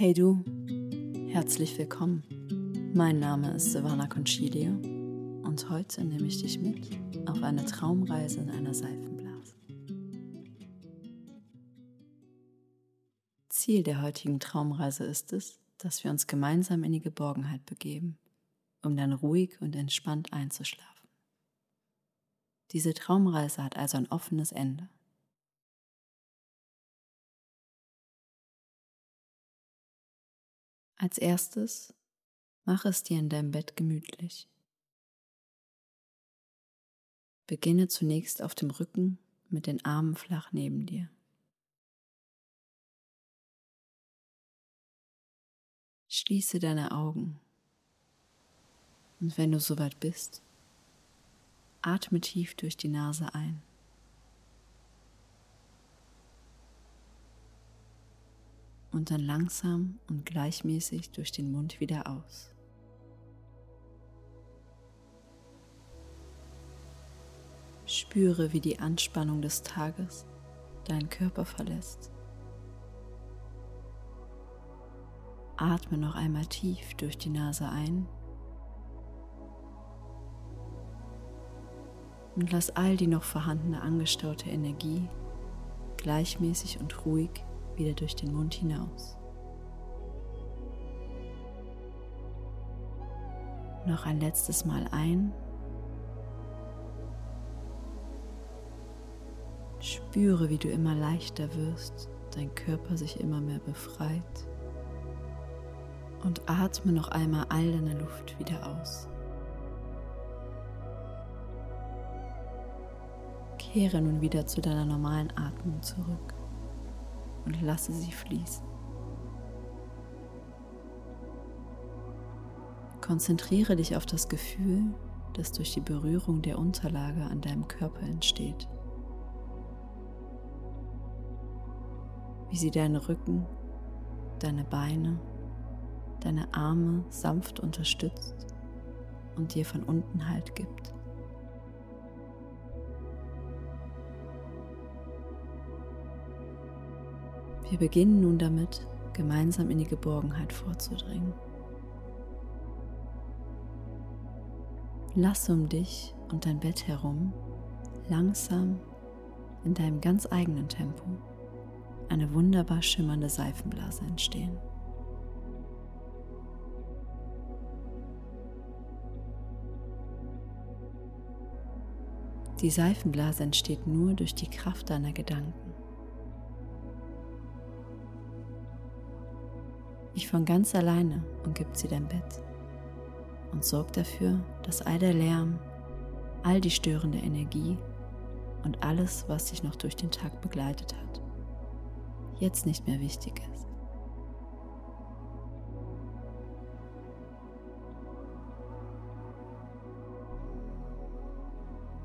Hey du, herzlich willkommen. Mein Name ist Silvana Concilio und heute nehme ich dich mit auf eine Traumreise in einer Seifenblase. Ziel der heutigen Traumreise ist es, dass wir uns gemeinsam in die Geborgenheit begeben, um dann ruhig und entspannt einzuschlafen. Diese Traumreise hat also ein offenes Ende. Als erstes mach es dir in deinem Bett gemütlich. Beginne zunächst auf dem Rücken mit den Armen flach neben dir. Schließe deine Augen und wenn du soweit bist, atme tief durch die Nase ein. Und dann langsam und gleichmäßig durch den Mund wieder aus. Spüre, wie die Anspannung des Tages deinen Körper verlässt. Atme noch einmal tief durch die Nase ein und lass all die noch vorhandene angestaute Energie gleichmäßig und ruhig wieder durch den Mund hinaus. Noch ein letztes Mal ein. Spüre, wie du immer leichter wirst, dein Körper sich immer mehr befreit. Und atme noch einmal all deine Luft wieder aus. Kehre nun wieder zu deiner normalen Atmung zurück und lasse sie fließen. Konzentriere dich auf das Gefühl, das durch die Berührung der Unterlage an deinem Körper entsteht. Wie sie deinen Rücken, deine Beine, deine Arme sanft unterstützt und dir von unten Halt gibt. Wir beginnen nun damit, gemeinsam in die Geborgenheit vorzudringen. Lasse um dich und dein Bett herum langsam in deinem ganz eigenen Tempo eine wunderbar schimmernde Seifenblase entstehen. Die Seifenblase entsteht nur durch die Kraft deiner Gedanken. Ich von ganz alleine umgibt sie dein Bett und sorgt dafür, dass all der Lärm, all die störende Energie und alles, was dich noch durch den Tag begleitet hat, jetzt nicht mehr wichtig ist.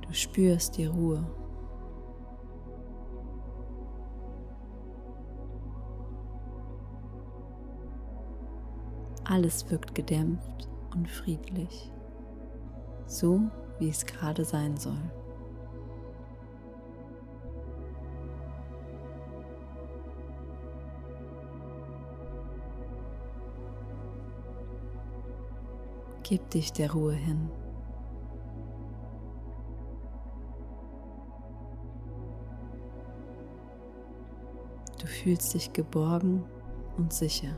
Du spürst die Ruhe Alles wirkt gedämpft und friedlich, so wie es gerade sein soll. Gib dich der Ruhe hin. Du fühlst dich geborgen und sicher.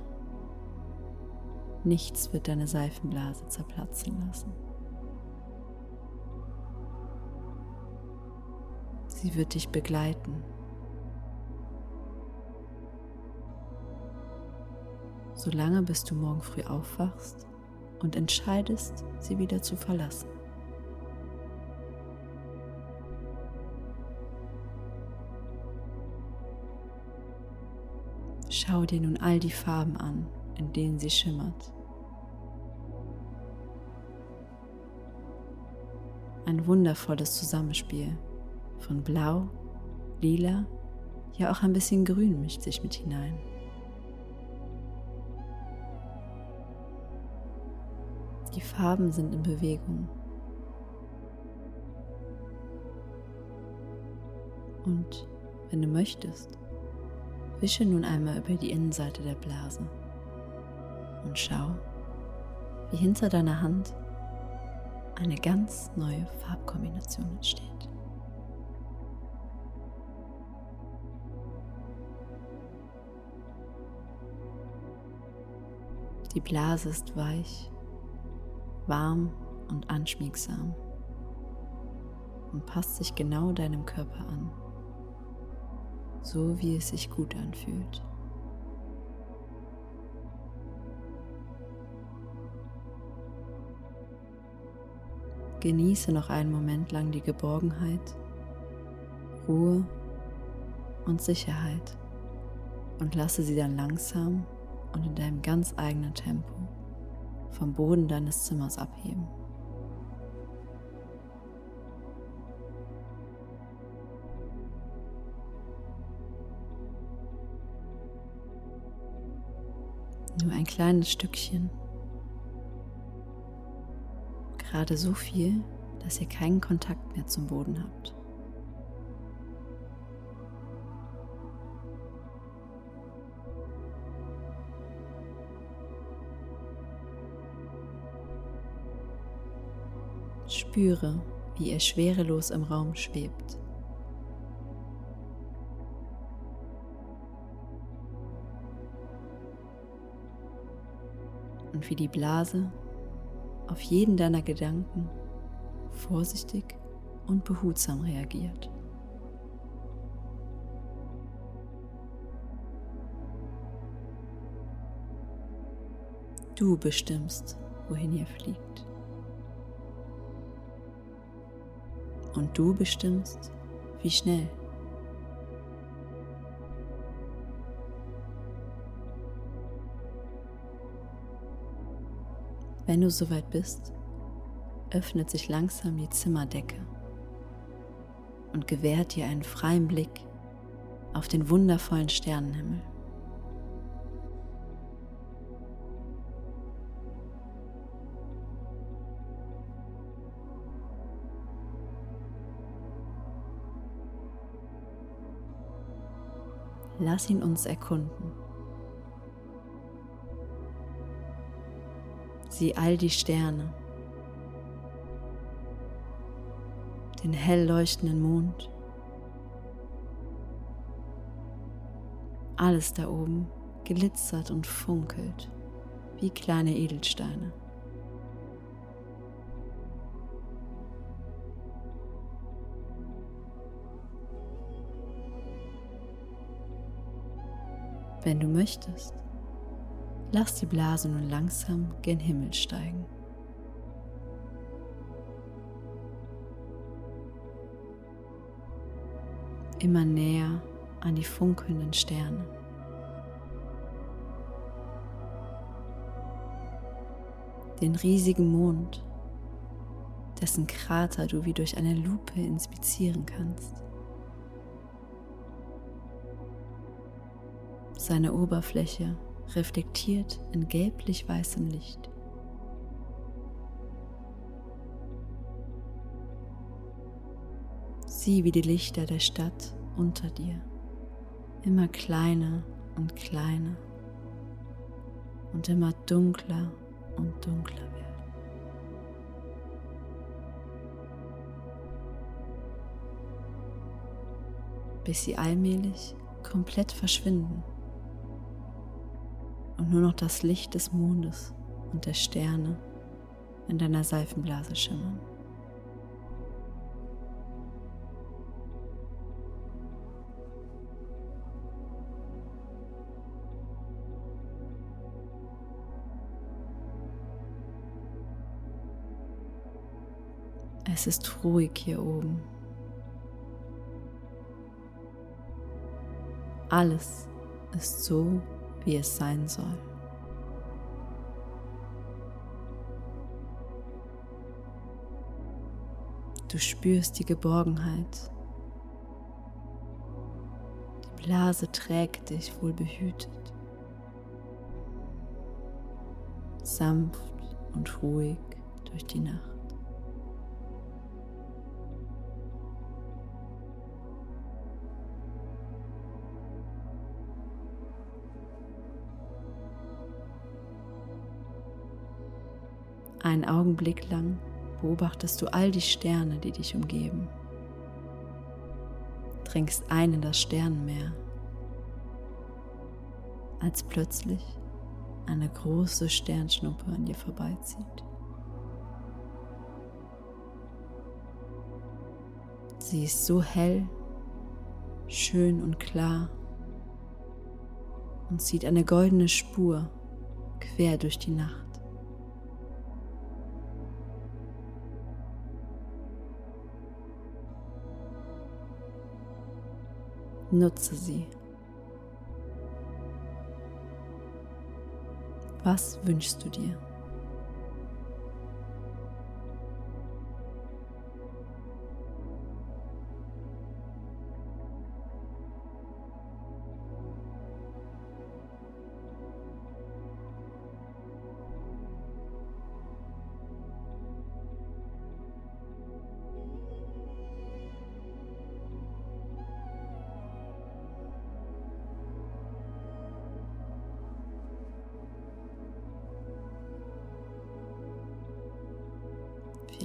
Nichts wird deine Seifenblase zerplatzen lassen. Sie wird dich begleiten. Solange bis du morgen früh aufwachst und entscheidest, sie wieder zu verlassen. Schau dir nun all die Farben an, in denen sie schimmert. Ein wundervolles Zusammenspiel von Blau, Lila, ja auch ein bisschen Grün mischt sich mit hinein. Die Farben sind in Bewegung. Und wenn du möchtest, wische nun einmal über die Innenseite der Blase und schau, wie hinter deiner Hand eine ganz neue Farbkombination entsteht. Die Blase ist weich, warm und anschmiegsam und passt sich genau deinem Körper an, so wie es sich gut anfühlt. Genieße noch einen Moment lang die Geborgenheit, Ruhe und Sicherheit und lasse sie dann langsam und in deinem ganz eigenen Tempo vom Boden deines Zimmers abheben. Nur ein kleines Stückchen. Gerade so viel, dass ihr keinen Kontakt mehr zum Boden habt. Spüre, wie er schwerelos im Raum schwebt. Und wie die Blase auf jeden deiner Gedanken vorsichtig und behutsam reagiert. Du bestimmst, wohin ihr fliegt. und du bestimmst, wie schnell. Wenn du soweit bist, öffnet sich langsam die Zimmerdecke und gewährt dir einen freien Blick auf den wundervollen Sternenhimmel. Lass ihn uns erkunden. Sieh all die Sterne, den hell leuchtenden Mond, alles da oben glitzert und funkelt wie kleine Edelsteine. Wenn du möchtest, lass die Blase nun langsam gen Himmel steigen. Immer näher an die funkelnden Sterne. Den riesigen Mond, dessen Krater du wie durch eine Lupe inspizieren kannst. Seine Oberfläche reflektiert in gelblich-weißem Licht. Sieh, wie die Lichter der Stadt unter dir immer kleiner und kleiner und immer dunkler und dunkler werden. Bis sie allmählich komplett verschwinden und nur noch das Licht des Mondes und der Sterne in deiner Seifenblase schimmern. Es ist ruhig hier oben. Alles ist so, wie es sein soll. Du spürst die Geborgenheit. Die Blase trägt dich wohlbehütet. Sanft und ruhig durch die Nacht. Einen Augenblick lang beobachtest du all die Sterne, die dich umgeben. Dringst ein in das Sternenmeer, als plötzlich eine große Sternschnuppe an dir vorbeizieht. Sie ist so hell, schön und klar und zieht eine goldene Spur quer durch die Nacht. Nutze sie. Was wünschst du dir?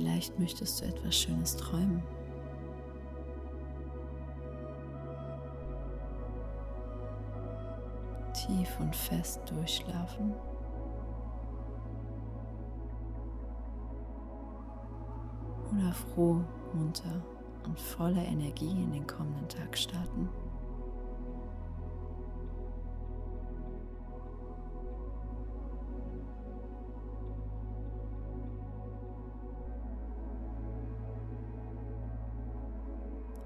Vielleicht möchtest du etwas Schönes träumen. Tief und fest durchschlafen. Oder froh, munter und voller Energie in den kommenden Tag starten.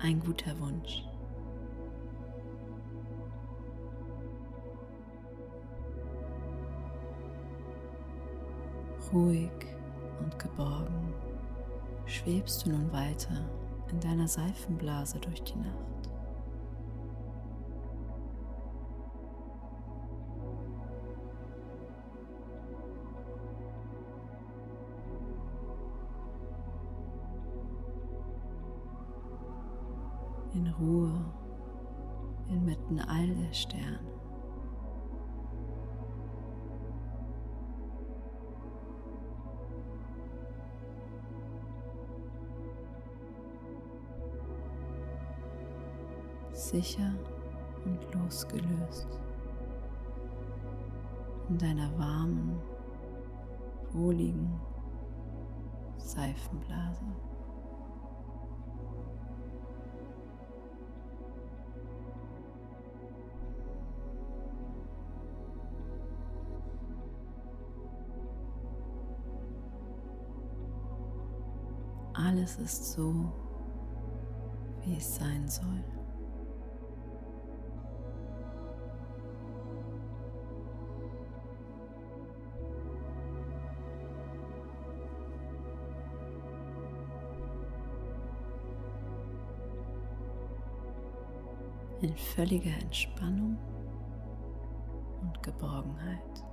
Ein guter Wunsch. Ruhig und geborgen schwebst du nun weiter in deiner Seifenblase durch die Nacht. Ruhe inmitten all der Sterne. Sicher und losgelöst in deiner warmen, wohligen Seifenblase. Alles ist so, wie es sein soll. In völliger Entspannung und Geborgenheit.